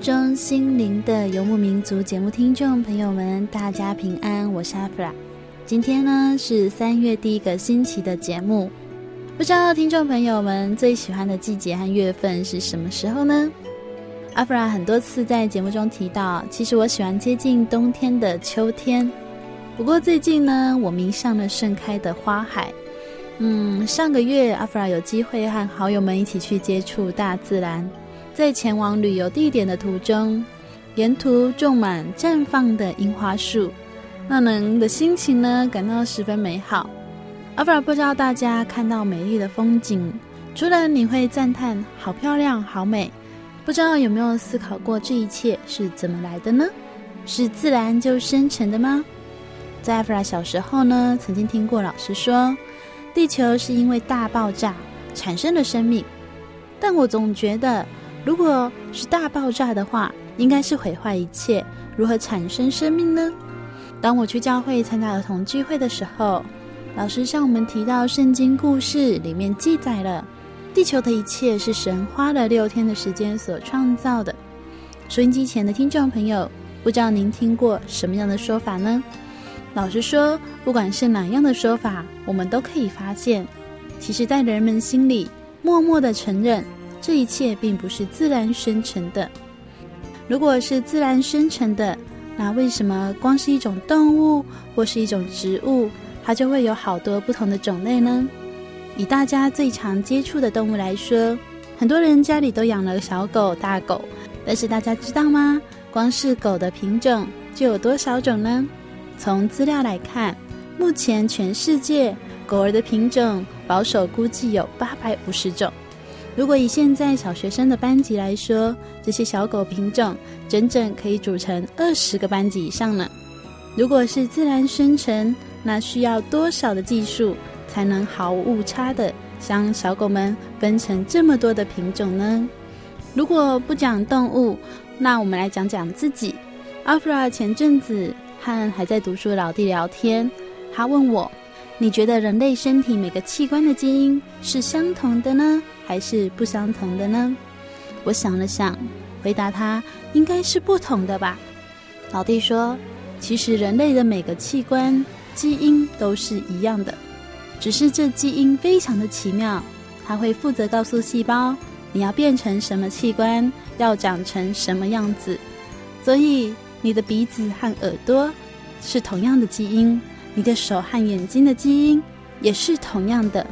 中，心灵的游牧民族节目听众朋友们，大家平安，我是阿弗拉。今天呢是三月第一个星期的节目，不知道听众朋友们最喜欢的季节和月份是什么时候呢？阿弗拉很多次在节目中提到，其实我喜欢接近冬天的秋天。不过最近呢，我迷上了盛开的花海。嗯，上个月阿弗拉有机会和好友们一起去接触大自然。在前往旅游地点的途中，沿途种满绽放的樱花树，让人的心情呢感到十分美好。阿弗拉不知道大家看到美丽的风景，除了你会赞叹“好漂亮，好美”，不知道有没有思考过这一切是怎么来的呢？是自然就生成的吗？在阿弗拉小时候呢，曾经听过老师说，地球是因为大爆炸产生了生命，但我总觉得。如果是大爆炸的话，应该是毁坏一切。如何产生生命呢？当我去教会参加儿童聚会的时候，老师向我们提到圣经故事里面记载了地球的一切是神花了六天的时间所创造的。收音机前的听众朋友，不知道您听过什么样的说法呢？老实说，不管是哪样的说法，我们都可以发现，其实，在人们心里默默的承认。这一切并不是自然生成的。如果是自然生成的，那为什么光是一种动物或是一种植物，它就会有好多不同的种类呢？以大家最常接触的动物来说，很多人家里都养了小狗、大狗，但是大家知道吗？光是狗的品种就有多少种呢？从资料来看，目前全世界狗儿的品种保守估计有八百五十种。如果以现在小学生的班级来说，这些小狗品种整整可以组成二十个班级以上呢。如果是自然生成，那需要多少的技术才能毫无误差的将小狗们分成这么多的品种呢？如果不讲动物，那我们来讲讲自己。阿弗拉前阵子和还在读书的老弟聊天，他问我：“你觉得人类身体每个器官的基因是相同的呢？”还是不相同的呢？我想了想，回答他应该是不同的吧。老弟说，其实人类的每个器官基因都是一样的，只是这基因非常的奇妙，它会负责告诉细胞你要变成什么器官，要长成什么样子。所以你的鼻子和耳朵是同样的基因，你的手和眼睛的基因也是同样的，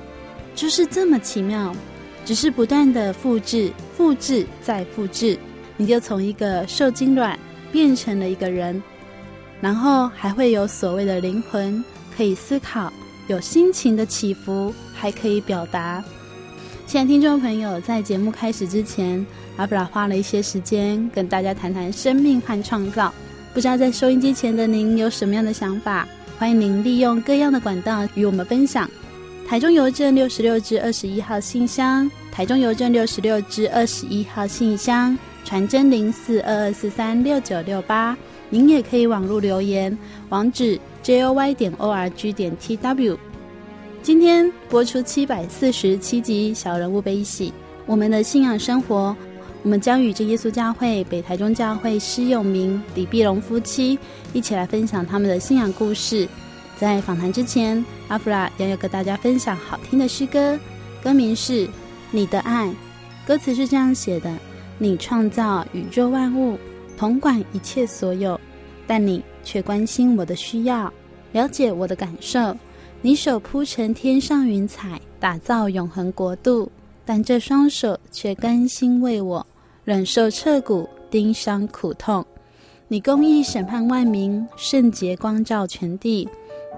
就是这么奇妙。只是不断的复制、复制再复制，你就从一个受精卵变成了一个人，然后还会有所谓的灵魂，可以思考，有心情的起伏，还可以表达。亲爱的听众朋友，在节目开始之前，阿布拉花了一些时间跟大家谈谈生命和创造。不知道在收音机前的您有什么样的想法？欢迎您利用各样的管道与我们分享。台中邮政六十六至二十一号信箱，台中邮政六十六至二十一号信箱，传真零四二二四三六九六八。您也可以网络留言，网址 joy 点 org 点 tw。今天播出七百四十七集《小人物悲喜》，我们的信仰生活，我们将与这耶稣教会北台中教会施永明、李碧龙夫妻一起来分享他们的信仰故事。在访谈之前，阿弗拉要要跟大家分享好听的诗歌，歌名是《你的爱》，歌词是这样写的：你创造宇宙万物，统管一切所有，但你却关心我的需要，了解我的感受。你手铺成天上云彩，打造永恒国度，但这双手却甘心为我忍受彻骨钉伤苦痛。你公义审判万民，圣洁光照全地，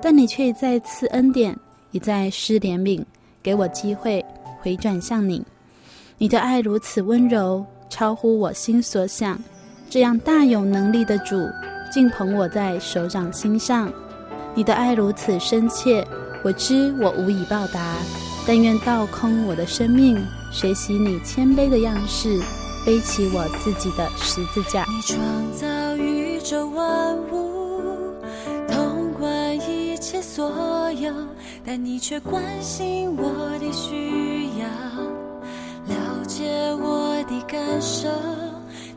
但你却再赐恩典，一再施怜悯，给我机会回转向你。你的爱如此温柔，超乎我心所想。这样大有能力的主，竟捧我在手掌心上。你的爱如此深切，我知我无以报答，但愿倒空我的生命，学习你谦卑的样式，背起我自己的十字架。你创造宇宙万物，切所有，但你却关心我的需要，了解我的感受。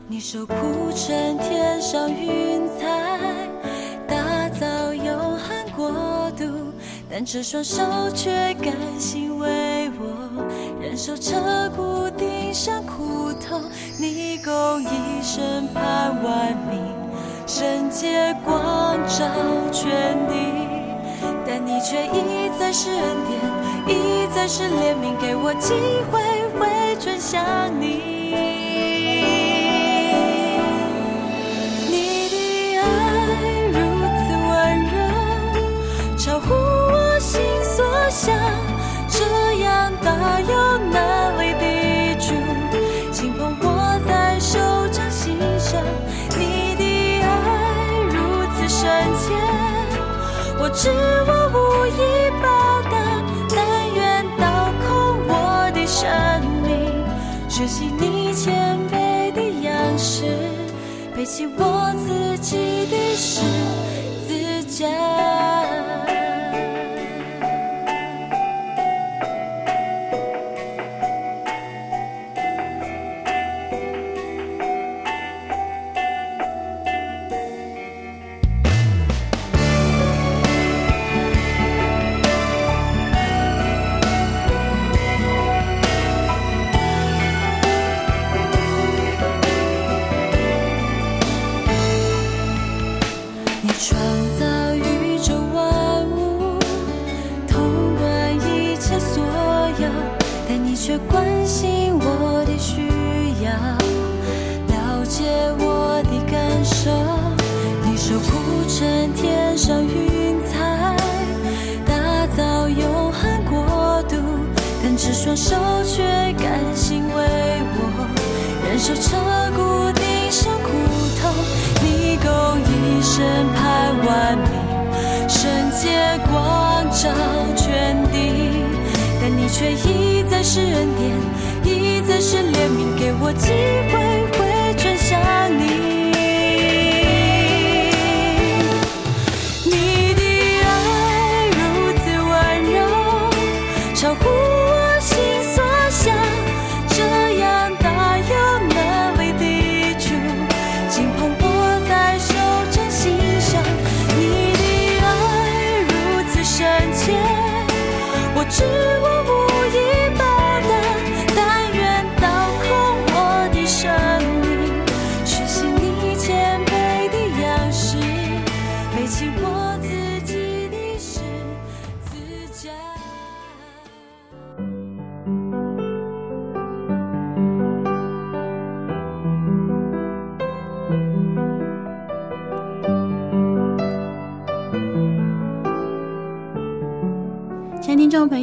你手铺成天上云彩。打造永恒国度但这双手却甘心为我忍受彻骨钉伤苦痛，你共一生盼万民，圣洁光照全地，但你却一再是恩典，一再是怜悯，给我机会回转向你。起我自己的十字架。手却甘心为我忍受彻骨顶上苦痛。你够一生盼万里，圣洁光照全地，但你却一再是恩典，一再是怜悯，给我机会回转向你。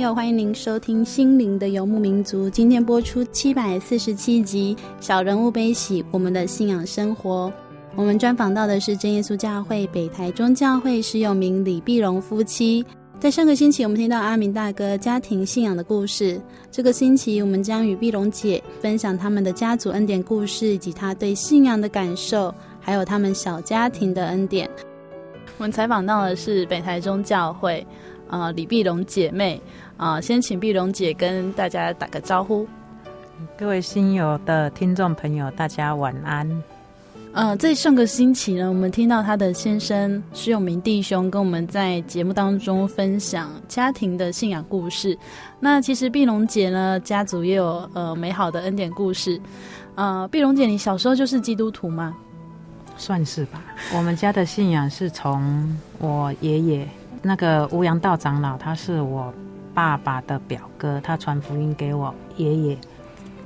友，欢迎您收听《心灵的游牧民族》。今天播出七百四十七集《小人物悲喜》，我们的信仰生活。我们专访到的是真耶稣教会北台中教会施永明、李碧荣夫妻。在上个星期，我们听到阿明大哥家庭信仰的故事。这个星期，我们将与碧龙姐分享他们的家族恩典故事，以及他对信仰的感受，还有他们小家庭的恩典。我们采访到的是北台中教会，呃，李碧龙姐妹，啊、呃，先请碧龙姐跟大家打个招呼。各位新友的听众朋友，大家晚安。呃，在上个星期呢，我们听到他的先生施永明弟兄跟我们在节目当中分享家庭的信仰故事。那其实碧龙姐呢，家族也有呃美好的恩典故事。呃，碧龙姐，你小时候就是基督徒吗？算是吧。我们家的信仰是从我爷爷那个吴阳道长老，他是我爸爸的表哥，他传福音给我爷爷。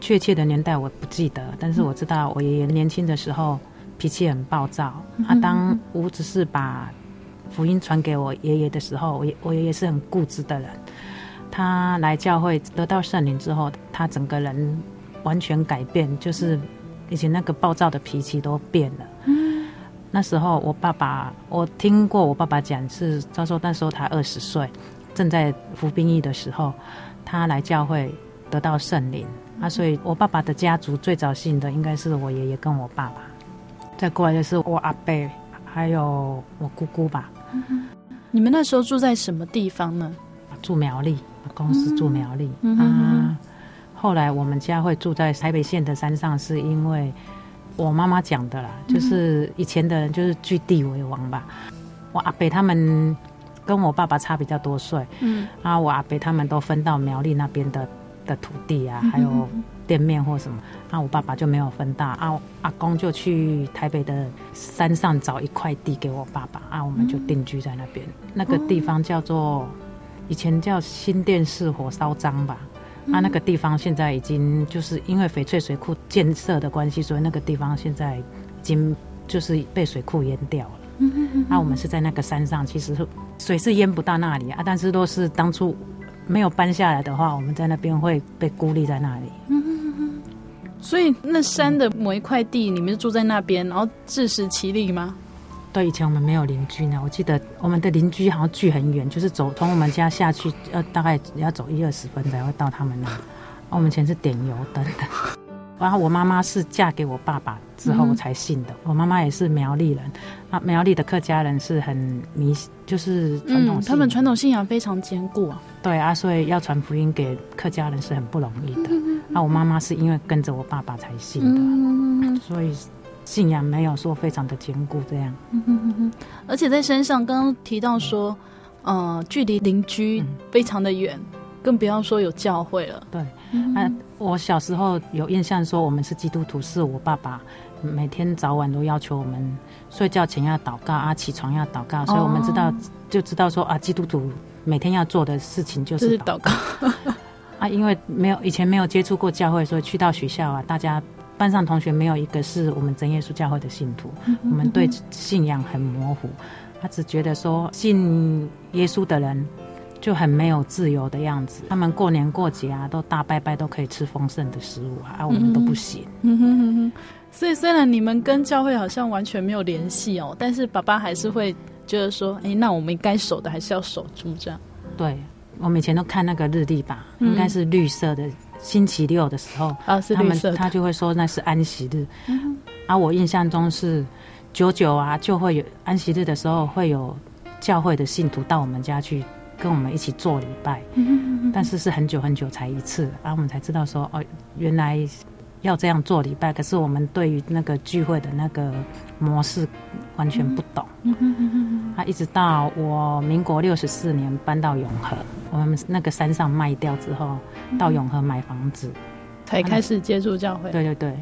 确切的年代我不记得，但是我知道我爷爷年轻的时候。脾气很暴躁。他、啊、当吴只是把福音传给我爷爷的时候，我我爷爷是很固执的人。他来教会得到圣灵之后，他整个人完全改变，就是以前那个暴躁的脾气都变了。嗯、那时候我爸爸，我听过我爸爸讲，是他说那时候他二十岁，正在服兵役的时候，他来教会得到圣灵。啊，所以我爸爸的家族最早信的应该是我爷爷跟我爸爸。再过来就是我阿伯，还有我姑姑吧。你们那时候住在什么地方呢？住苗栗，公司住苗栗。嗯、啊，后来我们家会住在台北县的山上，是因为我妈妈讲的啦。就是以前的人就是据地为王吧。我阿伯他们跟我爸爸差比较多岁。嗯，啊，我阿伯他们都分到苗栗那边的的土地啊，还有。店面或什么，啊，我爸爸就没有分到，啊，阿公就去台北的山上找一块地给我爸爸，啊，我们就定居在那边。嗯、那个地方叫做以前叫新店市火烧张吧，啊，那个地方现在已经就是因为翡翠水库建设的关系，所以那个地方现在已经就是被水库淹掉了。嗯哼哼。啊，我们是在那个山上，其实水是淹不到那里啊，但是都是当初没有搬下来的话，我们在那边会被孤立在那里。嗯 所以那山的某一块地，你们是住在那边，然后自食其力吗？对，以前我们没有邻居呢。我记得我们的邻居好像距很远，就是走从我们家下去，要大概要走一二十分才会到他们那。我们以前是点油灯的。然后我妈妈是嫁给我爸爸之后才信的。嗯、我妈妈也是苗栗人，啊，苗栗的客家人是很迷，就是传统、嗯，他们传统信仰非常坚固啊。对啊，所以要传福音给客家人是很不容易的。啊、我妈妈是因为跟着我爸爸才信的，嗯、所以信仰没有说非常的坚固这样。嗯、而且在山上刚刚提到说，呃，距离邻居非常的远，嗯、更不要说有教会了。对，嗯、啊，我小时候有印象说我们是基督徒，是我爸爸每天早晚都要求我们睡觉前要祷告啊，起床要祷告，所以我们知道、哦、就知道说啊，基督徒每天要做的事情就是祷告。啊，因为没有以前没有接触过教会，所以去到学校啊，大家班上同学没有一个是我们真耶稣教会的信徒，我们对信仰很模糊。他只觉得说信耶稣的人就很没有自由的样子。他们过年过节啊，都大拜拜，都可以吃丰盛的食物啊，啊我们都不行。嗯哼哼哼。所以虽然你们跟教会好像完全没有联系哦，但是爸爸还是会觉得说，哎，那我们该守的还是要守住这样。对。我们以前都看那个日历吧，应该是绿色的。星期六的时候，啊，他们他就会说那是安息日。啊，我印象中是九九啊，就会有安息日的时候会有教会的信徒到我们家去跟我们一起做礼拜。但是是很久很久才一次，然后我们才知道说哦，原来。要这样做礼拜，可是我们对于那个聚会的那个模式完全不懂。他一直到我民国六十四年搬到永和，我们那个山上卖掉之后，到永和买房子，才开始接触教会。对对对，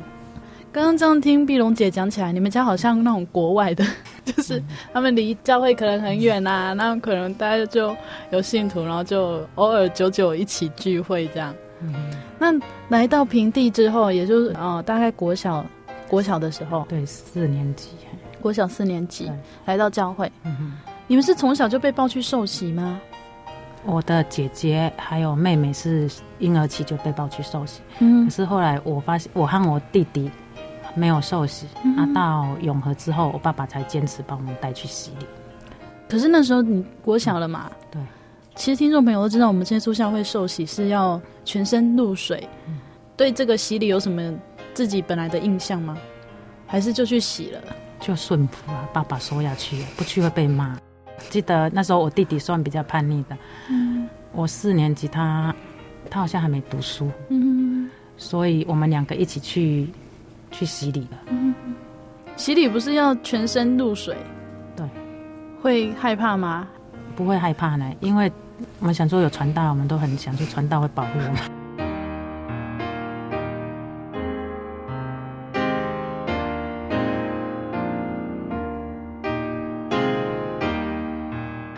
刚刚这样听碧龙姐讲起来，你们家好像那种国外的，就是他们离教会可能很远啊，那可能大家就有信徒，然后就偶尔久久一起聚会这样。嗯，那来到平地之后，也就是哦，大概国小国小的时候，对，四年级，国小四年级来到教会。你们是从小就被抱去受洗吗？我的姐姐还有妹妹是婴儿期就被抱去受洗，嗯，可是后来我发现我和我弟弟没有受洗，嗯、啊，到永和之后，我爸爸才坚持把我们带去洗礼。可是那时候你国小了嘛？对。其实听众朋友都知道，我们这些出教会受洗是要全身入水。嗯、对这个洗礼有什么自己本来的印象吗？还是就去洗了？就顺服啊，爸爸说要去，不去会被骂。记得那时候我弟弟算比较叛逆的，嗯，我四年级他，他他好像还没读书，嗯，所以我们两个一起去去洗礼了。嗯，洗礼不是要全身入水？对，会害怕吗？不会害怕呢，因为我们想说有传道，我们都很想去传道会保护我们。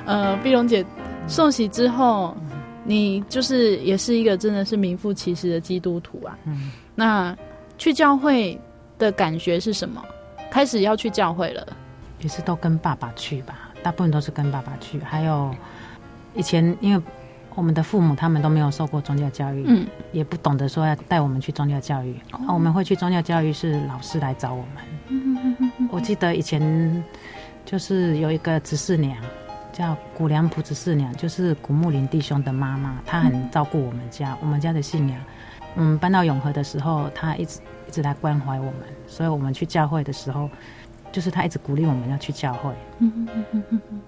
呃，碧蓉姐受洗之后，你就是也是一个真的是名副其实的基督徒啊。嗯。那去教会的感觉是什么？开始要去教会了，也是都跟爸爸去吧，大部分都是跟爸爸去。还有以前，因为我们的父母他们都没有受过宗教教育，嗯，也不懂得说要带我们去宗教教育。哦。我们会去宗教教育是老师来找我们。嗯嗯嗯嗯。我记得以前就是有一个执事娘。叫古良普执事娘，就是古木林弟兄的妈妈，她很照顾我们家，我们家的信仰。嗯，搬到永和的时候，他一直一直来关怀我们，所以我们去教会的时候，就是他一直鼓励我们要去教会。嗯嗯嗯嗯嗯，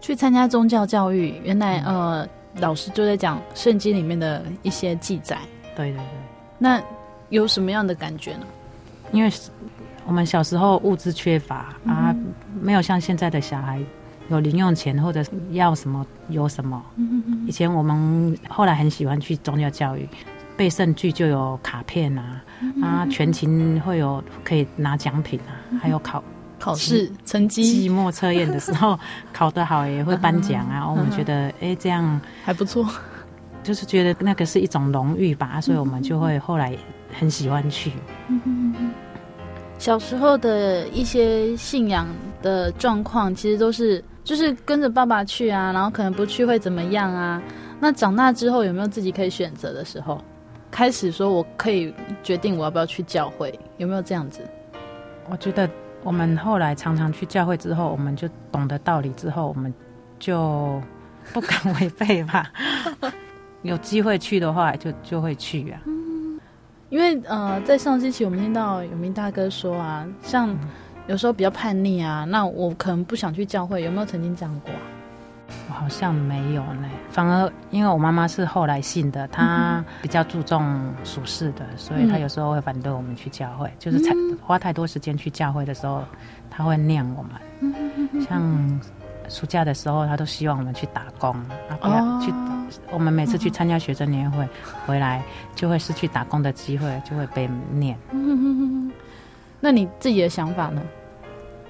去参加宗教教育，原来呃，老师就在讲圣经里面的一些记载。对对对。那有什么样的感觉呢？因为我们小时候物资缺乏啊，没有像现在的小孩。有零用钱或者要什么有什么。以前我们后来很喜欢去宗教教育，背圣句就有卡片啊，啊，全勤会有可以拿奖品啊，还有考考试成绩，期末测验的时候 考得好也会颁奖啊。我们觉得哎、欸、这样还不错，就是觉得那个是一种荣誉吧，所以我们就会后来很喜欢去。小时候的一些信仰的状况，其实都是。就是跟着爸爸去啊，然后可能不去会怎么样啊？那长大之后有没有自己可以选择的时候？开始说我可以决定我要不要去教会，有没有这样子？我觉得我们后来常常去教会之后，我们就懂得道理之后，我们就不敢违背吧。有机会去的话就，就就会去啊。嗯，因为呃，在上星期我们听到有名大哥说啊，像。嗯有时候比较叛逆啊，那我可能不想去教会，有没有曾经这样过？我好像没有呢，反而因为我妈妈是后来信的，她比较注重属世的，所以她有时候会反对我们去教会，嗯、就是才花太多时间去教会的时候，她会念我们。嗯、像暑假的时候，她都希望我们去打工，啊不要去。哦、我们每次去参加学生年会回来，就会失去打工的机会，就会被念。嗯、那你自己的想法呢？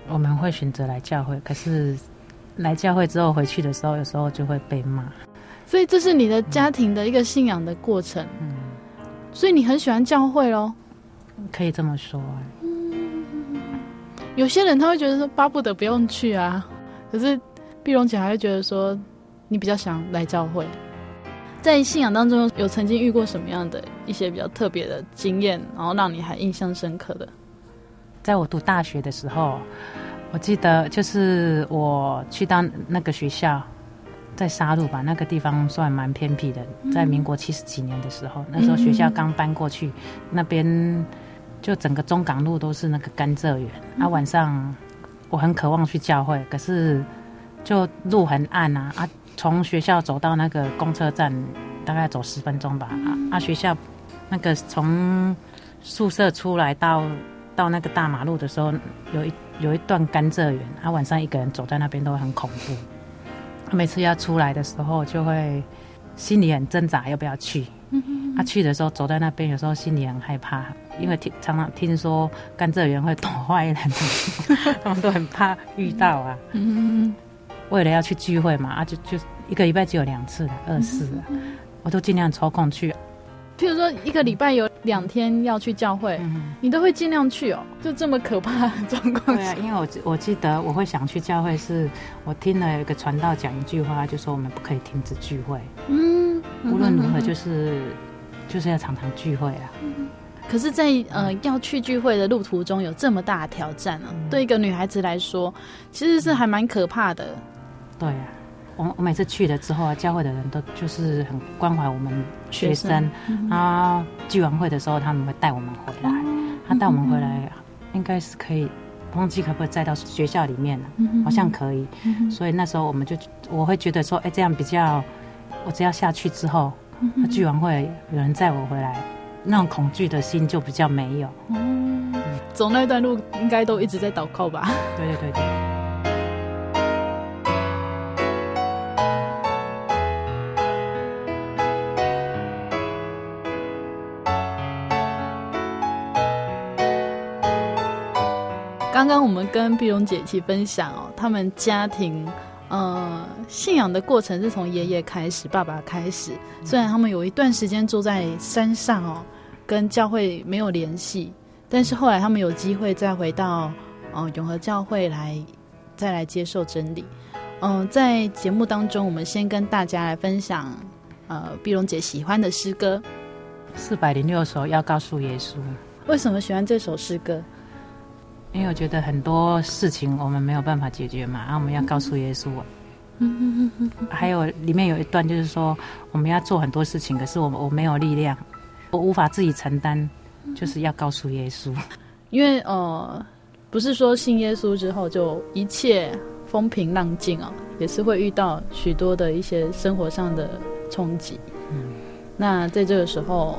我们会选择来教会，可是来教会之后回去的时候，有时候就会被骂。所以这是你的家庭的一个信仰的过程。嗯，所以你很喜欢教会喽？可以这么说。嗯，有些人他会觉得说巴不得不用去啊，可是碧蓉姐还会觉得说你比较想来教会。在信仰当中有曾经遇过什么样的一些比较特别的经验，然后让你还印象深刻的？在我读大学的时候，我记得就是我去到那个学校，在沙鹿吧，那个地方算蛮偏僻的。在民国七十几年的时候，那时候学校刚搬过去，那边就整个中港路都是那个甘蔗园。啊，晚上我很渴望去教会，可是就路很暗啊啊！从学校走到那个公车站，大概走十分钟吧。啊啊！学校那个从宿舍出来到。到那个大马路的时候，有一有一段甘蔗园，他晚上一个人走在那边都会很恐怖。他每次要出来的时候，就会心里很挣扎要不要去。他去的时候走在那边，有时候心里很害怕，因为听常常听说甘蔗园会躲坏人，他们都很怕遇到啊。为了要去聚会嘛，啊就就一个礼拜只有两次，二四，我都尽量抽空去。譬如说，一个礼拜有两天要去教会，嗯、你都会尽量去哦。就这么可怕的状况。对啊，因为我我记得我会想去教会，是我听了有一个传道讲一句话，就说我们不可以停止聚会。嗯，无论如何，就是、嗯、就是要常常聚会啊。可是在，在呃要去聚会的路途中，有这么大的挑战啊，嗯、对一个女孩子来说，其实是还蛮可怕的。对啊，我我每次去了之后啊，教会的人都就是很关怀我们学生，学生。嗯、然后聚完会的时候他们会带我们回来，嗯、他带我们回来应该是可以，忘记可不可以带到学校里面了，嗯、好像可以，嗯、所以那时候我们就我会觉得说，哎，这样比较，我只要下去之后，他聚完会有人载我回来，那种恐惧的心就比较没有。嗯，走那段路应该都一直在祷告吧？对对对对。刚刚我们跟碧蓉姐一起分享哦，他们家庭，呃，信仰的过程是从爷爷开始，爸爸开始。虽然他们有一段时间住在山上哦，跟教会没有联系，但是后来他们有机会再回到，呃，永和教会来，再来接受真理。嗯、呃，在节目当中，我们先跟大家来分享，呃，碧蓉姐喜欢的诗歌，四百零六首要告诉耶稣。为什么喜欢这首诗歌？因为我觉得很多事情我们没有办法解决嘛，然后我们要告诉耶稣。嗯嗯嗯。还有里面有一段就是说，我们要做很多事情，可是我我没有力量，我无法自己承担，就是要告诉耶稣。因为呃，不是说信耶稣之后就一切风平浪静啊，也是会遇到许多的一些生活上的冲击。嗯。那在这个时候，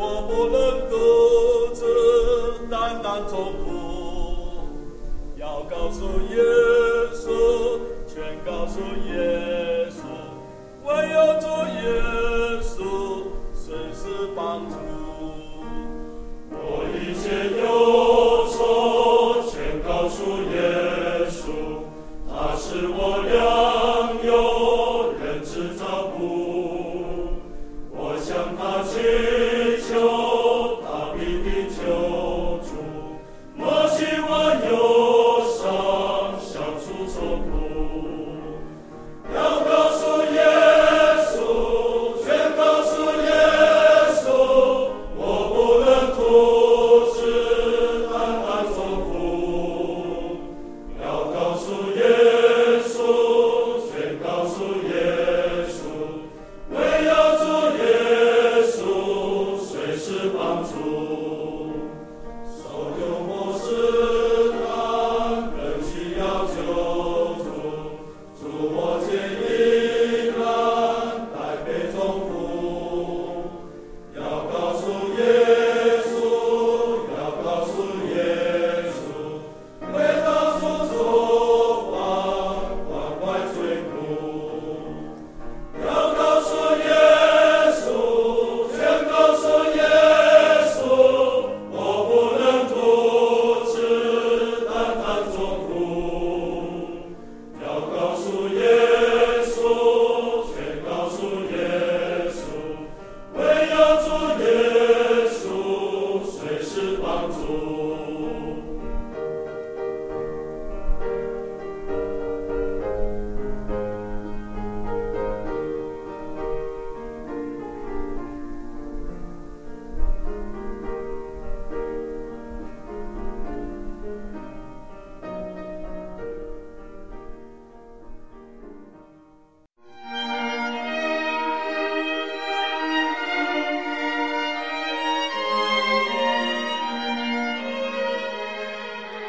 我不能独自单单痛苦，要告诉耶稣，全告诉耶稣，唯有主耶稣随时帮助。我一切忧愁全告诉耶稣，他是我良。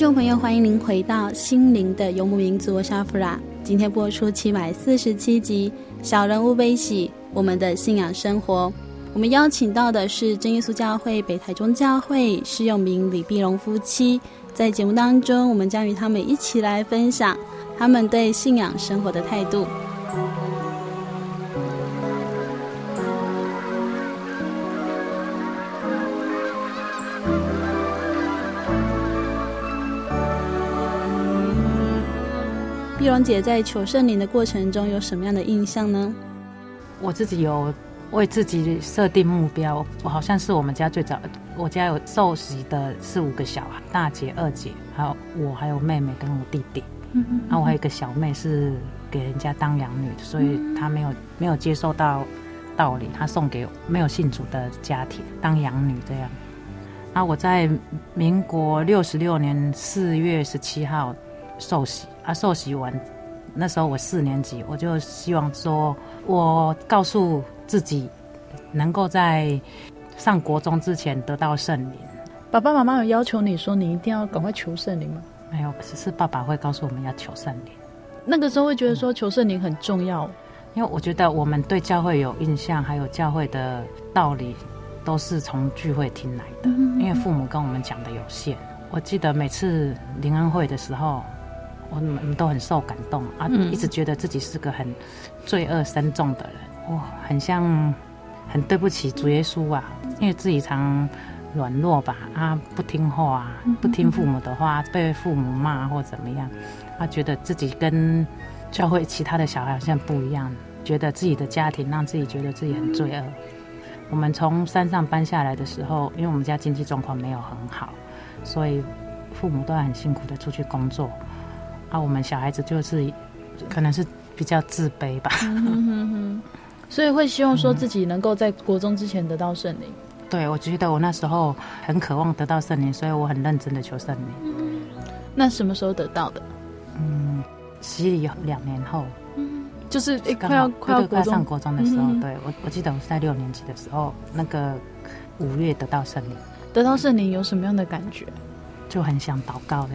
众朋友欢迎您回到心灵的游牧民族，我是阿弗拉。今天播出七百四十七集《小人物悲喜》，我们的信仰生活。我们邀请到的是真耶稣教会北台中教会施永明、李碧荣夫妻。在节目当中，我们将与他们一起来分享他们对信仰生活的态度。碧荣姐在求圣灵的过程中有什么样的印象呢？我自己有为自己设定目标，我好像是我们家最早，我家有受洗的四五个小孩，大姐、二姐，还有我，还有妹妹跟我弟弟。嗯嗯。然后我还有一个小妹是给人家当养女，所以她没有没有接受到道理，她送给没有信主的家庭当养女这样。然后我在民国六十六年四月十七号受洗。他受洗完，那时候我四年级，我就希望说，我告诉自己，能够在上国中之前得到圣灵。爸爸妈妈有要求你说，你一定要赶快求圣灵吗？没有，只是爸爸会告诉我们要求圣灵。那个时候会觉得说求圣灵很重要，嗯，因为我觉得我们对教会有印象，还有教会的道理都是从聚会听来的，嗯嗯，因为父母跟我们讲的有限。我记得每次灵恩会的时候。我们都很受感动啊，一直觉得自己是个很罪恶深重的人，哇，很像很对不起主耶稣啊，因为自己常软弱吧，啊，不听话，不听父母的话，被父母骂或怎么样，啊，觉得自己跟教会其他的小孩好像不一样，觉得自己的家庭让自己觉得自己很罪恶。我们从山上搬下来的时候，因为我们家经济状况没有很好，所以父母都很辛苦的出去工作。啊，我们小孩子就是，可能是比较自卑吧，嗯哼哼哼，所以会希望说自己能够在国中之前得到圣灵。嗯。对，我觉得我那时候很渴望得到圣灵，所以我很认真的求圣灵。嗯。那什么时候得到的？嗯，洗礼两年后。嗯，就是快要快要快上国中的时候，嗯、对我我记得我是在六年级的时候，那个五月得到圣灵。得到圣灵有什么样的感觉？就很想祷告的。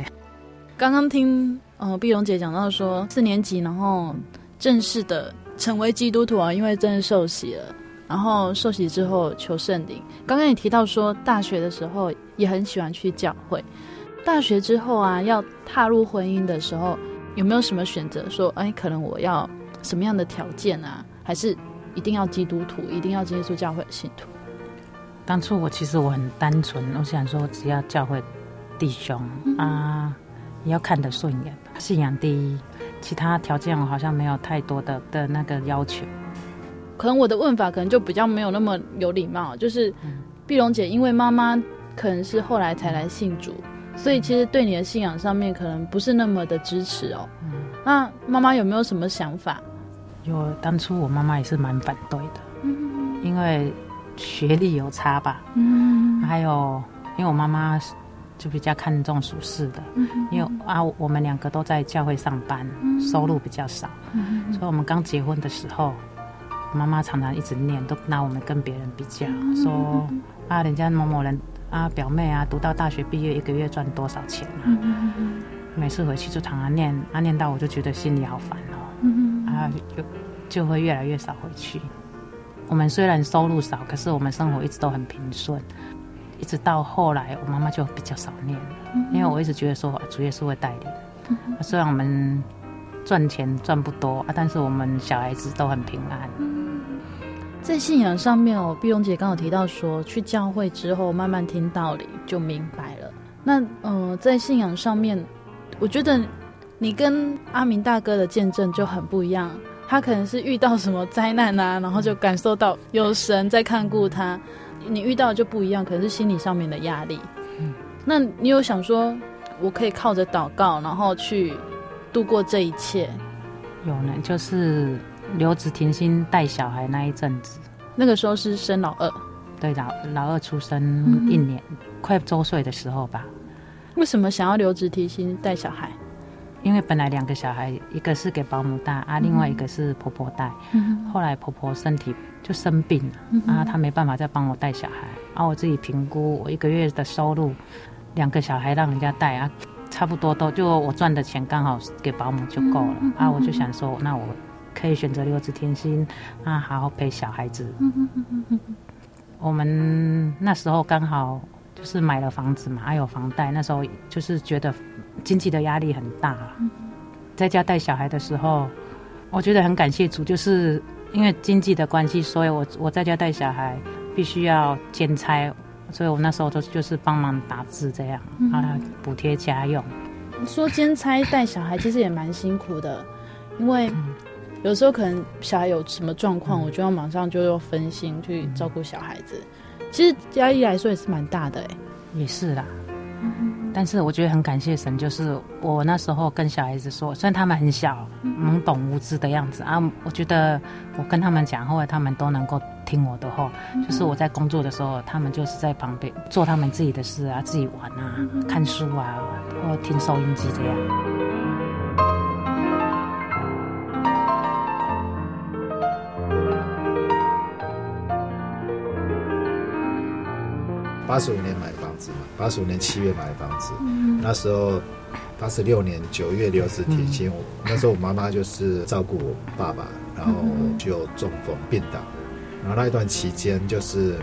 刚刚听。哦，碧荣姐讲到说四年级，然后正式的成为基督徒啊，因为真的受洗了，然后受洗之后求圣灵。刚刚也提到说，大学的时候也很喜欢去教会。大学之后啊，要踏入婚姻的时候，有没有什么选择？说，哎，可能我要什么样的条件啊？还是一定要基督徒，一定要接触教会的信徒？当初我其实我很单纯，我想说只要教会弟兄啊，也要看得顺眼吧，信仰第一，其他条件我好像没有太多的的那个要求。可能我的问法可能就比较没有那么有礼貌，就是碧蓉姐，因为妈妈可能是后来才来信主，所以其实对你的信仰上面可能不是那么的支持哦。那妈妈有没有什么想法？有，当初我妈妈也是蛮反对的，因为学历有差吧，嗯，还有因为我妈妈就比较看重属事的，因为啊，我们两个都在教会上班，收入比较少，所以我们刚结婚的时候，妈妈常常一直念，都拿我们跟别人比较，说啊，人家某某人啊，表妹啊，读到大学毕业一个月赚多少钱啊？每次回去就常常念，啊，念到我就觉得心里好烦哦，嗯、啊，就就会越来越少回去。我们虽然收入少，可是我们生活一直都很平顺，一直到后来，我妈妈就比较少念了，嗯、因为我一直觉得说主耶稣会带领。虽然我们赚钱赚不多啊，但是我们小孩子都很平安。在信仰上面哦，碧荣姐刚好提到说，去教会之后慢慢听道理就明白了。那呃，在信仰上面。我觉得你跟阿明大哥的见证就很不一样，他可能是遇到什么灾难啊，然后就感受到有神在看顾他。你遇到的就不一样，可能是心理上面的压力。嗯，那你有想说，我可以靠着祷告，然后去度过这一切？有呢，就是留职停薪带小孩那一阵子，那个时候是生老二，对，老老二出生一年，嗯、快周岁的时候吧。为什么想要留职停薪带小孩？因为本来两个小孩，一个是给保姆带啊，另外一个是婆婆带。嗯、后来婆婆身体就生病了、嗯、啊，他没办法再帮我带小孩。啊，我自己评估，我一个月的收入，两个小孩让人家带啊，差不多都就我赚的钱刚好给保姆就够了、嗯、啊。我就想说，那我可以选择留职停薪啊，好好陪小孩子。嗯、我们那时候刚好。就是买了房子嘛，还有房贷，那时候就是觉得经济的压力很大。在家带小孩的时候，我觉得很感谢主，就是因为经济的关系，所以我我在家带小孩必须要兼差，所以我那时候就就是帮忙打字这样啊，补贴家用。说兼差带小孩其实也蛮辛苦的，因为有时候可能小孩有什么状况，我就要马上就要分心去照顾小孩子。其实压力来说也是蛮大的哎，也是啦。但是我觉得很感谢神，就是我那时候跟小孩子说，虽然他们很小、懵懂无知的样子啊，我觉得我跟他们讲，后来他们都能够听我的话。就是我在工作的时候，他们就是在旁边做他们自己的事啊，自己玩啊，看书啊，或听收音机这样。八十五年买房子嘛，八十五年七月买房子，嗯、那时候八十六年九月留职停薪，我、那时候我妈妈就是照顾我爸爸，然后就中风病倒，然后那一段期间就是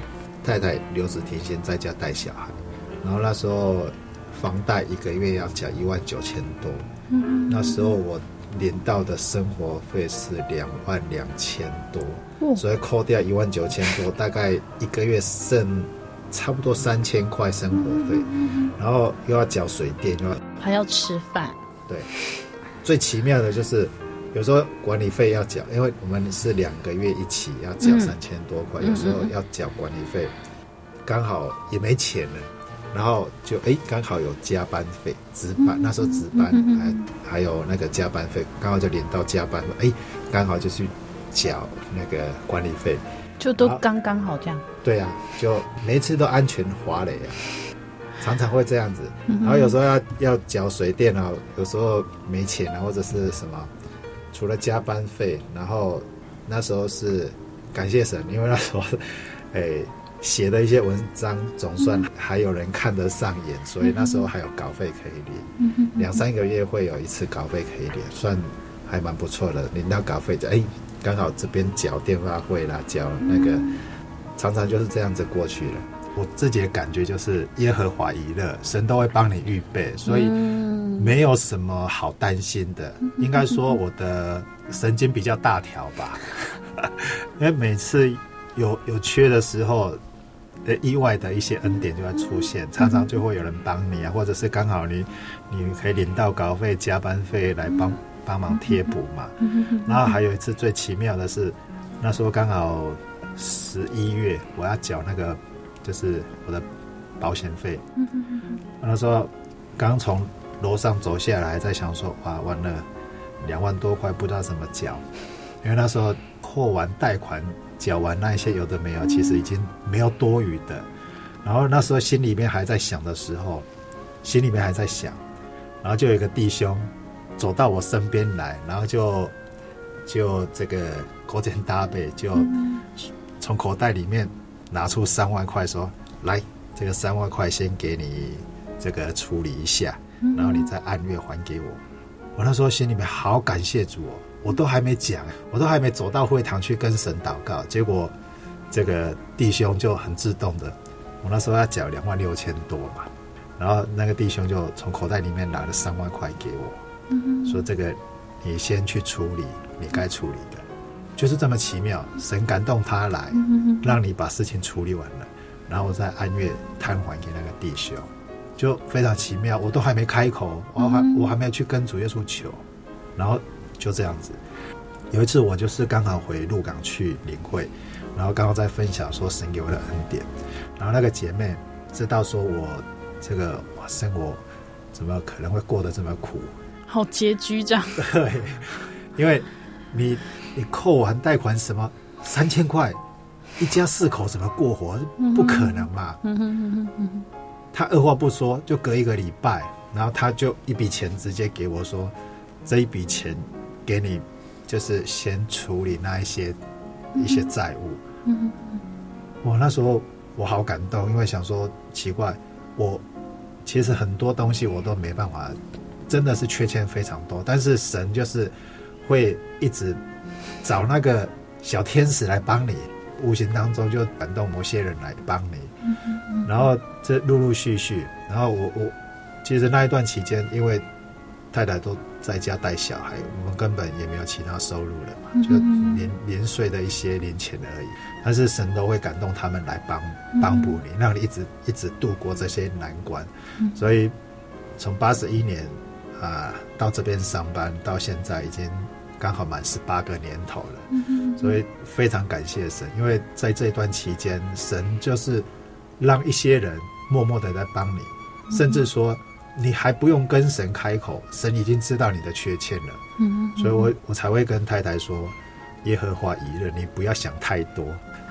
太太留职停薪在家带小孩，然后那时候房贷一个月要缴一万九千多，嗯、那时候我领到的生活费是两万两千多，嗯、所以扣掉一万九千多，大概一个月剩。差不多三千块生活费，然后又要缴水电，又要还要吃饭。对，最奇妙的就是，有时候管理费要缴，因为我们是两个月一起要缴三千多块，嗯、有时候要缴管理费，刚好也没钱了，然后就哎，刚好有加班费，值班那时候值班还还有那个加班费，刚好就领到加班费，哎，刚好就去缴那个管理费。就都刚刚好这样，对呀、啊，就每一次都安全滑垒啊，常常会这样子。然后有时候要要缴水电啊，有时候没钱啊，或者是什么，除了加班费，然后那时候是感谢神，因为那时候哎写的一些文章总算还有人看得上眼，所以那时候还有稿费可以领，两三个月会有一次稿费可以领，算还蛮不错的。领到稿费就哎。刚好这边缴电话费啦，缴那个，常常就是这样子过去了。我自己的感觉就是耶和华一乐，神都会帮你预备，所以没有什么好担心的。应该说我的神经比较大条吧，因为每次有有缺的时候，呃意外的一些恩典就会出现，常常就会有人帮你啊，或者是刚好你你可以领到稿费、加班费来帮帮忙贴补嘛。然后还有一次最奇妙的是，那时候刚好十一月，我要缴那个就是我的保险费。那时候刚从楼上走下来，在想说哇，完了，两万多块不知道怎么缴，因为那时候扣完贷款。缴完那一些有的没有，其实已经没有多余的。然后那时候心里面还在想的时候，心里面还在想，然后就有一个弟兄走到我身边来，然后就就这个勾肩搭背，就从口袋里面拿出三万块，说：“来，这个三万块先给你这个处理一下，然后你再按月还给我。”我那时候心里面好感谢主哦。我都还没讲，我都还没走到会堂去跟神祷告，结果这个弟兄就很自动的，我那时候要缴两万六千多嘛，然后那个弟兄就从口袋里面拿了三万块给我，嗯、说这个你先去处理你该处理的，就是这么奇妙，神感动他来，嗯、让你把事情处理完了，然后再按月摊还给那个弟兄，就非常奇妙，我都还没开口，我还我还没有去跟主耶稣求，然后。就这样子，有一次我就是刚好回鹿港去领会，然后刚刚在分享说神给我的恩典，然后那个姐妹知道说我这个哇生活怎么可能会过得这么苦，好拮据这样。对，因为你你扣完贷款什么三千块，一家四口怎么过活？不可能嘛。他二话不说就隔一个礼拜，然后他就一笔钱直接给我说这一笔钱。给你，就是先处理那一些一些债务。嗯，我那时候我好感动，因为想说奇怪，我其实很多东西我都没办法，真的是缺钱非常多。但是神就是会一直找那个小天使来帮你，无形当中就感动某些人来帮你。然后这陆陆续续，然后我我其实那一段期间，因为太太都。在家带小孩，我们根本也没有其他收入了嘛，就年年岁的一些零钱而已。但是神都会感动他们来帮帮补你，让你一直一直度过这些难关。所以从八十一年啊到这边上班到现在，已经刚好满十八个年头了。所以非常感谢神，因为在这段期间，神就是让一些人默默的在帮你，甚至说。你还不用跟神开口，神已经知道你的缺欠了。嗯，所以我我才会跟太太说，耶和华以勒，你不要想太多。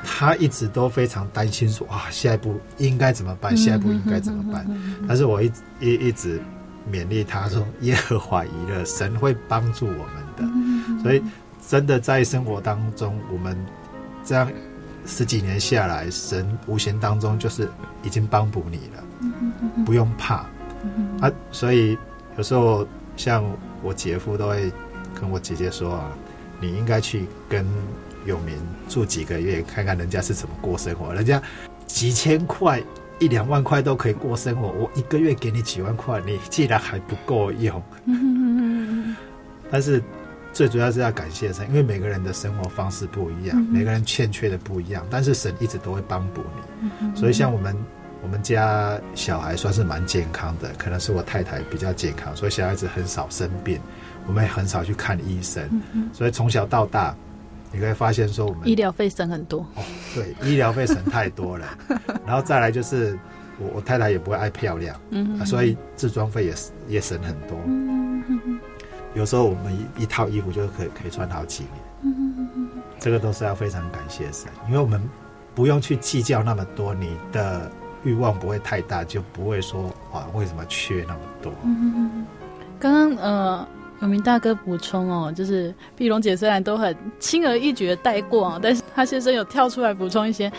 他一直都非常担心说，啊，下一步应该怎么办？下一步应该怎么办？但是我一一一直勉励他说，耶和华以勒，神会帮助我们的。所以真的在生活当中，我们这样十几年下来，神无形当中就是已经帮补你了，不用怕。啊，所以有时候像我姐夫都会跟我姐姐说啊，你应该去跟永明住几个月，看看人家是怎么过生活。人家几千块、一两万块都可以过生活，我一个月给你几万块，你既然还不够用。但是最主要是要感谢神，因为每个人的生活方式不一样，每个人欠缺的不一样，但是神一直都会帮补你。所以像我们。我们家小孩算是蛮健康的，可能是我太太比较健康，所以小孩子很少生病，我们也很少去看医生，嗯、所以从小到大，你可以发现说我们医疗费省很多。哦，对，医疗费省太多了，然后再来就是我我太太也不会爱漂亮，嗯、啊，所以自装费也也省很多。嗯、有时候我们一一套衣服就可以可以穿好几年，嗯、这个都是要非常感谢神，因为我们不用去计较那么多，你的。欲望不会太大，就不会说啊，为什么缺那么多？嗯，刚刚呃，有明大哥补充哦，就是碧龙姐虽然都很轻而易举的带过啊，但是他先生有跳出来补充一些。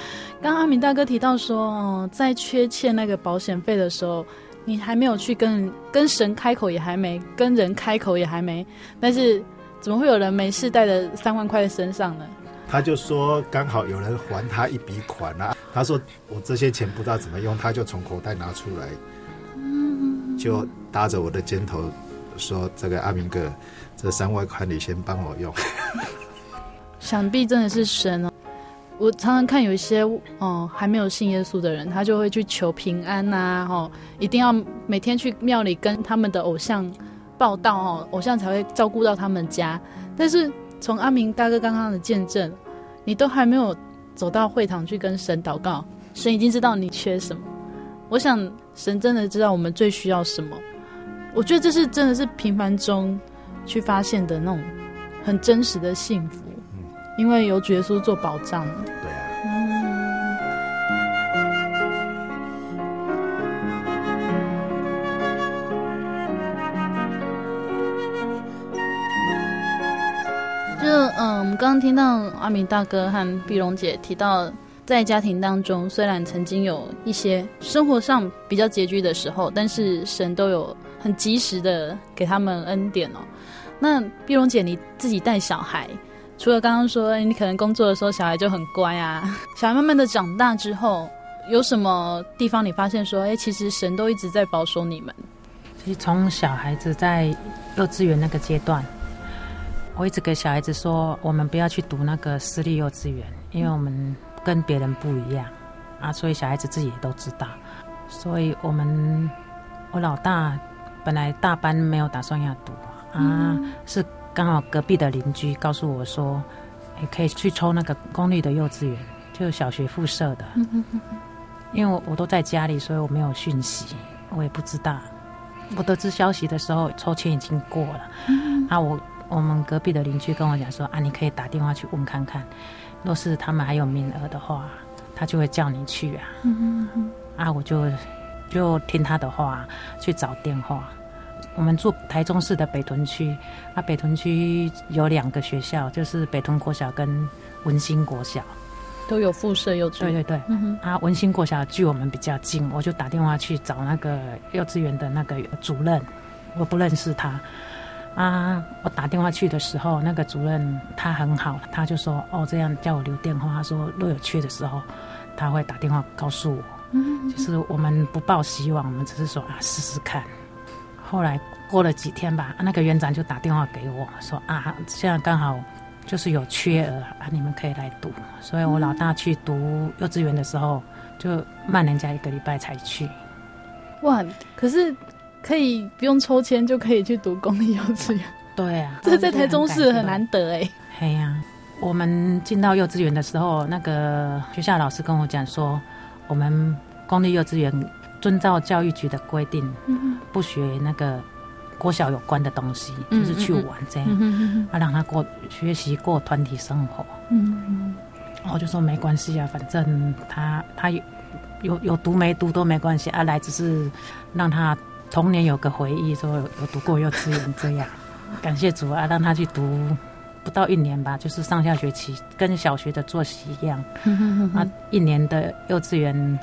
刚刚阿明大哥提到说，哦，在缺欠那个保险费的时候，你还没有去跟跟神开口，也还没跟人开口，也还没，但是怎么会有人没事带着三万块在身上呢？他就说刚好有人还他一笔款啊。他说我这些钱不知道怎么用，他就从口袋拿出来，就搭着我的肩头说：“这个阿明哥，这三万块你先帮我用。”想必真的是神哦。我常常看有一些哦还没有信耶稣的人，他就会去求平安呐、啊，吼，一定要每天去庙里跟他们的偶像报道哦，偶像才会照顾到他们家。但是从阿明大哥刚刚的见证，你都还没有走到会堂去跟神祷告，神已经知道你缺什么。我想神真的知道我们最需要什么。我觉得这是真的是平凡中去发现的那种很真实的幸福，因为有主耶稣做保障。对啊。就嗯，我们刚刚听到阿明大哥和碧蓉姐提到，在家庭当中，虽然曾经有一些生活上比较拮据的时候，但是神都有很及时的给他们恩典哦。那碧蓉姐，你自己带小孩，除了刚刚说你可能工作的时候小孩就很乖啊，小孩慢慢的长大之后，有什么地方你发现说，哎，其实神都一直在保守你们？其实从小孩子在幼稚园那个阶段。我一直给小孩子说，我们不要去读那个私立幼稚园，因为我们跟别人不一样啊，所以小孩子自己也都知道。所以我们我老大本来大班没有打算要读啊，是刚好隔壁的邻居告诉我说，你可以去抽那个公立的幼稚园，就小学附设的。因为我我都在家里，所以我没有讯息，我也不知道。我得知消息的时候，抽签已经过了啊，我。我们隔壁的邻居跟我讲说啊，你可以打电话去问看看，若是他们还有名额的话，他就会叫你去啊。嗯嗯啊，我就就听他的话去找电话。我们住台中市的北屯区，那，北屯区有两个学校，就是北屯国小跟文心国小，都有附设幼稚园。对对对，嗯、啊，文心国小距我们比较近，我就打电话去找那个幼稚园的那个主任，我不认识他。啊！我打电话去的时候，那个主任他很好，他就说：“哦，这样叫我留电话。”他说：“若有缺的时候，他会打电话告诉我。”嗯，就是我们不抱希望，我们只是说啊，试试看。后来过了几天吧，那个园长就打电话给我说：“啊，现在刚好就是有缺额啊，你们可以来读。”所以我老大去读幼稚园的时候，就慢人家一个礼拜才去。哇！可是。可以不用抽签就可以去读公立幼稚园，对啊，这在台中市很难得哎。嘿呀、啊，我们进到幼稚园的时候，那个学校老师跟我讲说，我们公立幼稚园遵照教育局的规定，嗯、不学那个国小有关的东西，嗯、就是去玩这样，嗯、啊，让他过学习过团体生活。我就说没关系啊，反正他他有有有读没读都没关系啊，来只是让他。童年有个回忆，说有读过幼稚园这样，感谢主啊，让他去读不到一年吧，就是上下学期跟小学的作息一样，啊，一年的幼稚园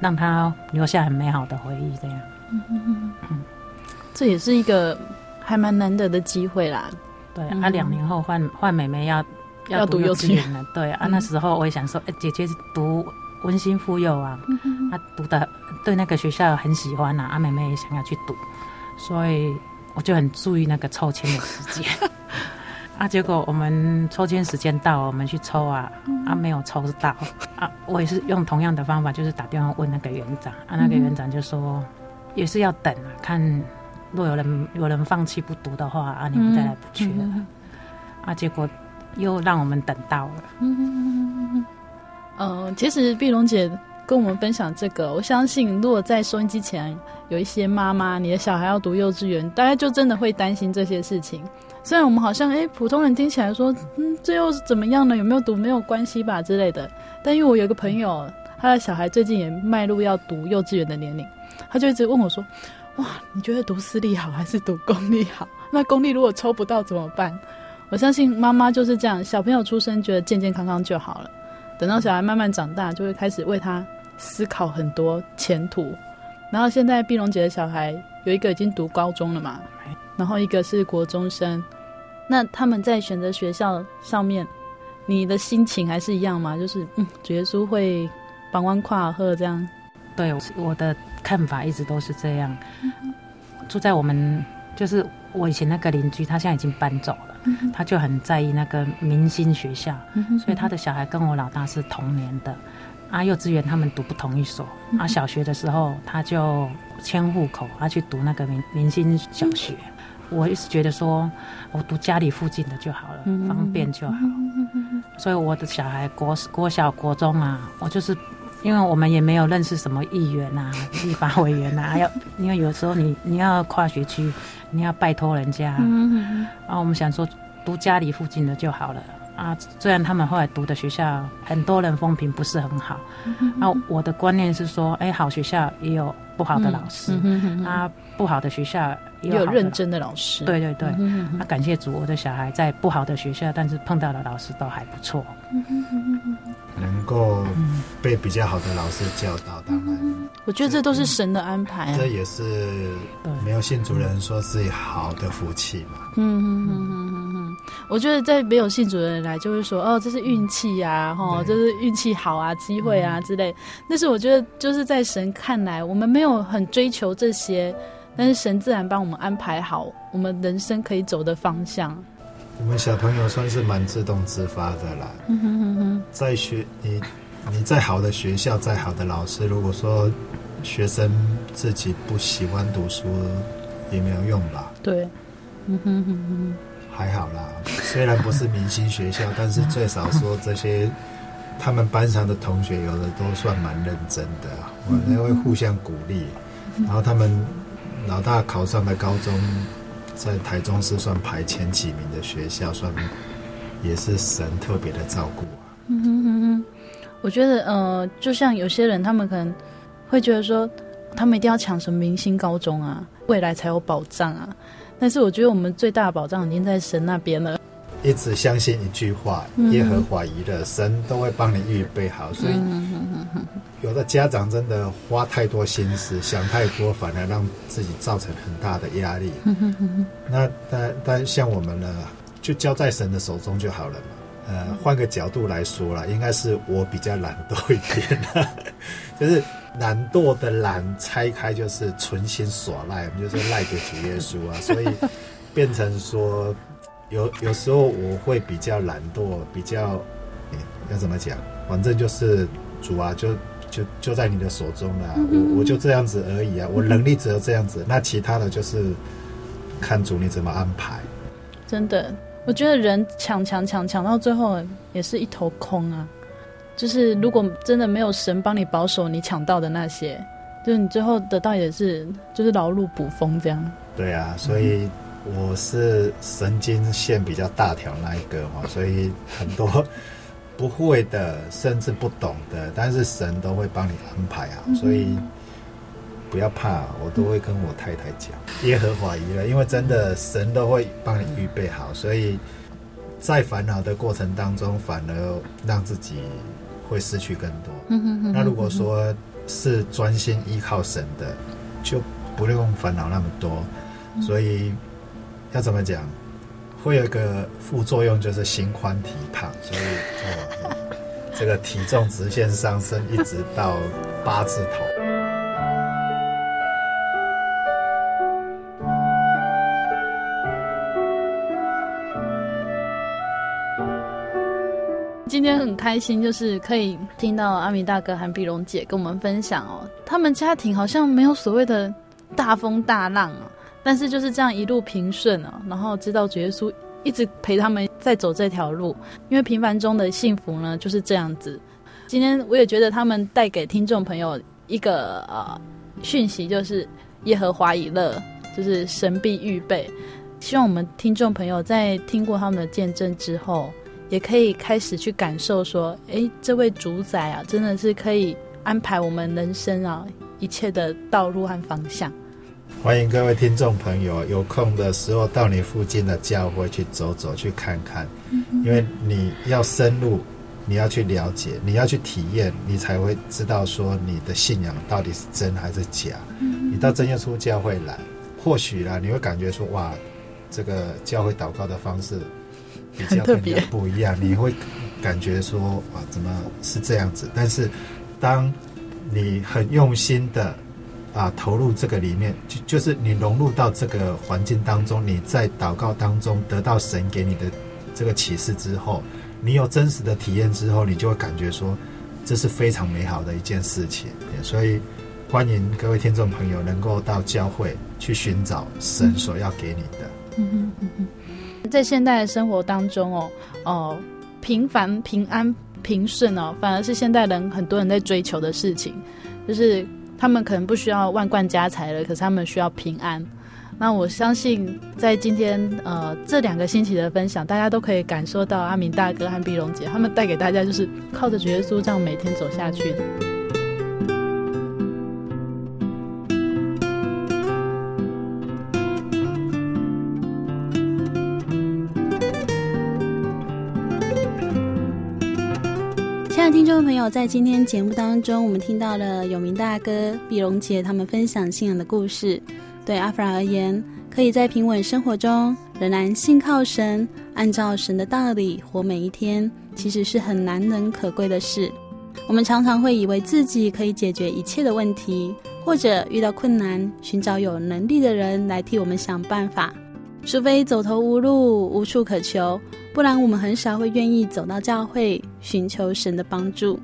让他留下很美好的回忆，这样，嗯，这也是一个还蛮难得的机会啦。对，啊，两年后换换妹妹要要读幼稚园。了，对啊，那时候我也想说，哎，姐姐读。温馨妇幼啊，啊读的对那个学校很喜欢呐，阿妹妹也想要去读，所以我就很注意那个抽签的时间。啊，结果我们抽签时间到，我们去抽啊，啊没有抽到。啊，我也是用同样的方法，就是打电话问那个园长，啊那个园长就说也是要等啊，看若有人有人放弃不读的话，啊你们再来补缺了，啊结果又让我们等到了。嗯，其实碧蓉姐跟我们分享这个，我相信如果在收音机前有一些妈妈，你的小孩要读幼稚园，大家就真的会担心这些事情。虽然我们好像哎，普通人听起来说，嗯，这又是怎么样呢？有没有读没有关系吧之类的。但因为我有个朋友，他的小孩最近也迈入要读幼稚园的年龄，他就一直问我说：“哇，你觉得读私立好还是读公立好？那公立如果抽不到怎么办？” 我相信妈妈就是这样，小朋友出生觉得健健康康就好了。等到小孩慢慢长大，就会开始为他思考很多前途。然后现在碧龙姐的小孩有一个已经读高中了嘛，然后一个是国中生。那他们在选择学校上面，你的心情还是一样吗？就是嗯，主耶稣会帮我看好这样。对，我的看法一直都是这样。住在我们就是我以前那个邻居，他现在已经搬走了。他就很在意那个明星学校，所以他的小孩跟我老大是同年的。啊，幼稚园他们读不同一所，啊，小学的时候他就迁户口，他去读那个明明星小学。我一直觉得说，我读家里附近的就好了，方便就好。所以我的小孩国国小国中啊，我就是。因为我们也没有认识什么议员啊、立法委员啊，要因为有时候你你要跨学区，你要拜托人家，嗯，然后我们想说读家里附近的就好了啊。虽然他们后来读的学校很多人风评不是很好，啊，我的观念是说，哎，好学校也有不好的老师，啊，不好的学校也有认真的老师。对对对，啊感谢主，我的小孩在不好的学校，但是碰到的老师都还不错。能够被比较好的老师教导，当然，我觉得这都是神的安排啊。这也是没有信主人说是好的福气嘛。嗯嗯嗯嗯嗯，我觉得在没有信主的人来就会说哦，这是运气呀，哈，这是运气好啊，机会啊之类。但是我觉得就是在神看来，我们没有很追求这些，但是神自然帮我们安排好我们人生可以走的方向。我们小朋友算是蛮自动自发的啦。嗯哼哼哼，在学你，你再好的学校，再好的老师，如果说学生自己不喜欢读书，也没有用吧？对，嗯哼哼哼，还好啦。虽然不是明星学校，但是最少说这些他们班上的同学，有的都算蛮认真的，我们会互相鼓励。然后他们老大考上了高中。在台中是算排前几名的学校，算也是神特别的照顾啊。嗯哼哼哼，我觉得呃，就像有些人，他们可能会觉得说，他们一定要抢什么明星高中啊，未来才有保障啊。但是我觉得我们最大的保障已经在神那边了。一直相信一句话：耶和华一的，神都会帮你预备好。所以，有的家长真的花太多心思，想太多，反而让自己造成很大的压力。那但但像我们呢，就交在神的手中就好了嘛。呃，换个角度来说啦，应该是我比较懒惰一点，就是懒惰的懒拆开就是存心耍赖，我们就是赖给主耶稣啊，所以变成说。有有时候我会比较懒惰，比较，欸、要怎么讲？反正就是主啊，就就就在你的手中了，嗯嗯，我我就这样子而已啊，我能力只有这样子，那其他的就是看主你怎么安排。真的，我觉得人抢抢抢抢到最后也是一头空啊。就是如果真的没有神帮你保守你抢到的那些，就是你最后得到也是就是劳碌补风这样。对啊，所以。嗯我是神经线比较大条那一个嘛，所以很多不会的，甚至不懂的，但是神都会帮你安排啊，所以不要怕，我都会跟我太太讲耶和华以勒，因为真的神都会帮你预备好，所以在烦恼的过程当中，反而让自己会失去更多。那如果说是专心依靠神的，就不用烦恼那么多，所以。要怎么讲？会有一个副作用，就是心宽体胖，所以哦，这个体重直线上升，一直到八字头。今天很开心，就是可以听到阿明大哥韩碧蓉姐跟我们分享哦，他们家庭好像没有所谓的大风大浪啊。但是就是这样一路平顺啊，然后知道主耶稣一直陪他们在走这条路，因为平凡中的幸福呢就是这样子。今天我也觉得他们带给听众朋友一个呃讯息，就是耶和华以乐，就是神必预备。希望我们听众朋友在听过他们的见证之后，也可以开始去感受说，诶，这位主宰啊，真的是可以安排我们人生啊一切的道路和方向。欢迎各位听众朋友，有空的时候到你附近的教会去走走，去看看，因为你要深入，你要去了解，你要去体验，你才会知道说你的信仰到底是真还是假。你到真耶稣教会来，或许啦，你会感觉说哇，这个教会祷告的方式比较跟人不一样，你会感觉说啊，怎么是这样子？但是当你很用心的。啊投入这个里面，就就是你融入到这个环境当中，你在祷告当中得到神给你的这个启示之后，你有真实的体验之后，你就会感觉说这是非常美好的一件事情。所以欢迎各位听众朋友能够到教会去寻找神所要给你的。嗯嗯嗯哼，在现代的生活当中哦哦，平凡平安。平顺哦，反而是现代人很多人在追求的事情，就是他们可能不需要万贯家财了，可是他们需要平安。那我相信，在今天呃这两个星期的分享，大家都可以感受到阿明大哥和碧蓉姐他们带给大家，就是靠着主耶稣这样每天走下去朋友，在今天节目当中，我们听到了有明大哥、碧蓉姐他们分享信仰的故事。对阿弗拉而言，可以在平稳生活中仍然信靠神，按照神的道理活每一天，其实是很难能可贵的事。我们常常会以为自己可以解决一切的问题，或者遇到困难，寻找有能力的人来替我们想办法。除非走投无路、无处可求，不然我们很少会愿意走到教会寻求神的帮助，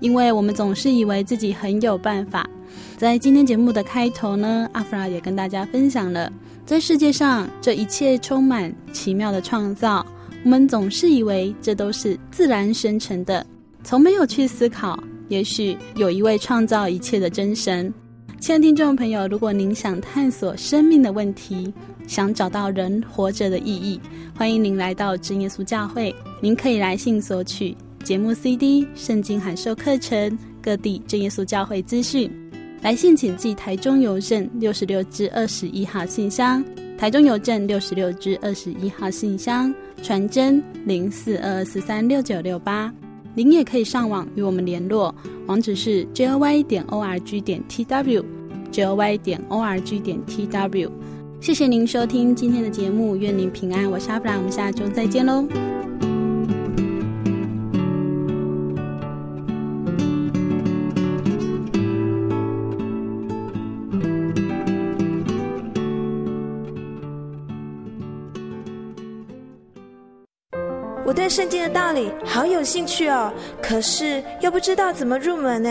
因为我们总是以为自己很有办法。在今天节目的开头呢，阿弗拉也跟大家分享了，在世界上这一切充满奇妙的创造，我们总是以为这都是自然生成的，从没有去思考，也许有一位创造一切的真神。亲爱的听众朋友，如果您想探索生命的问题，想找到人活着的意义，欢迎您来到真耶稣教会。您可以来信索取节目 CD、圣经函授课程、各地真耶稣教会资讯。来信请寄台中邮政六十六至二十一号信箱，台中邮政六十六至二十一号信箱，传真零四二二四三六九六八。您也可以上网与我们联络，网址是 joy 点 org 点 tw j o y 点 org 点 tw。谢谢您收听今天的节目，愿您平安。我是阿弗拉，我们下周再见喽。我对圣经的道理好有兴趣哦，可是又不知道怎么入门呢？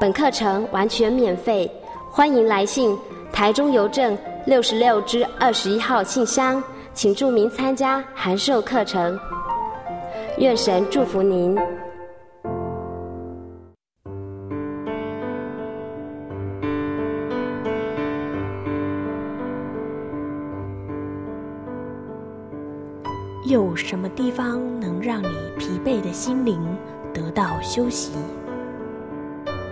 本课程完全免费，欢迎来信台中邮政。六十六支二十一号信箱，请注明参加函授课程。愿神祝福您。有什么地方能让你疲惫的心灵得到休息？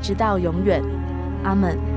直到永远。阿门。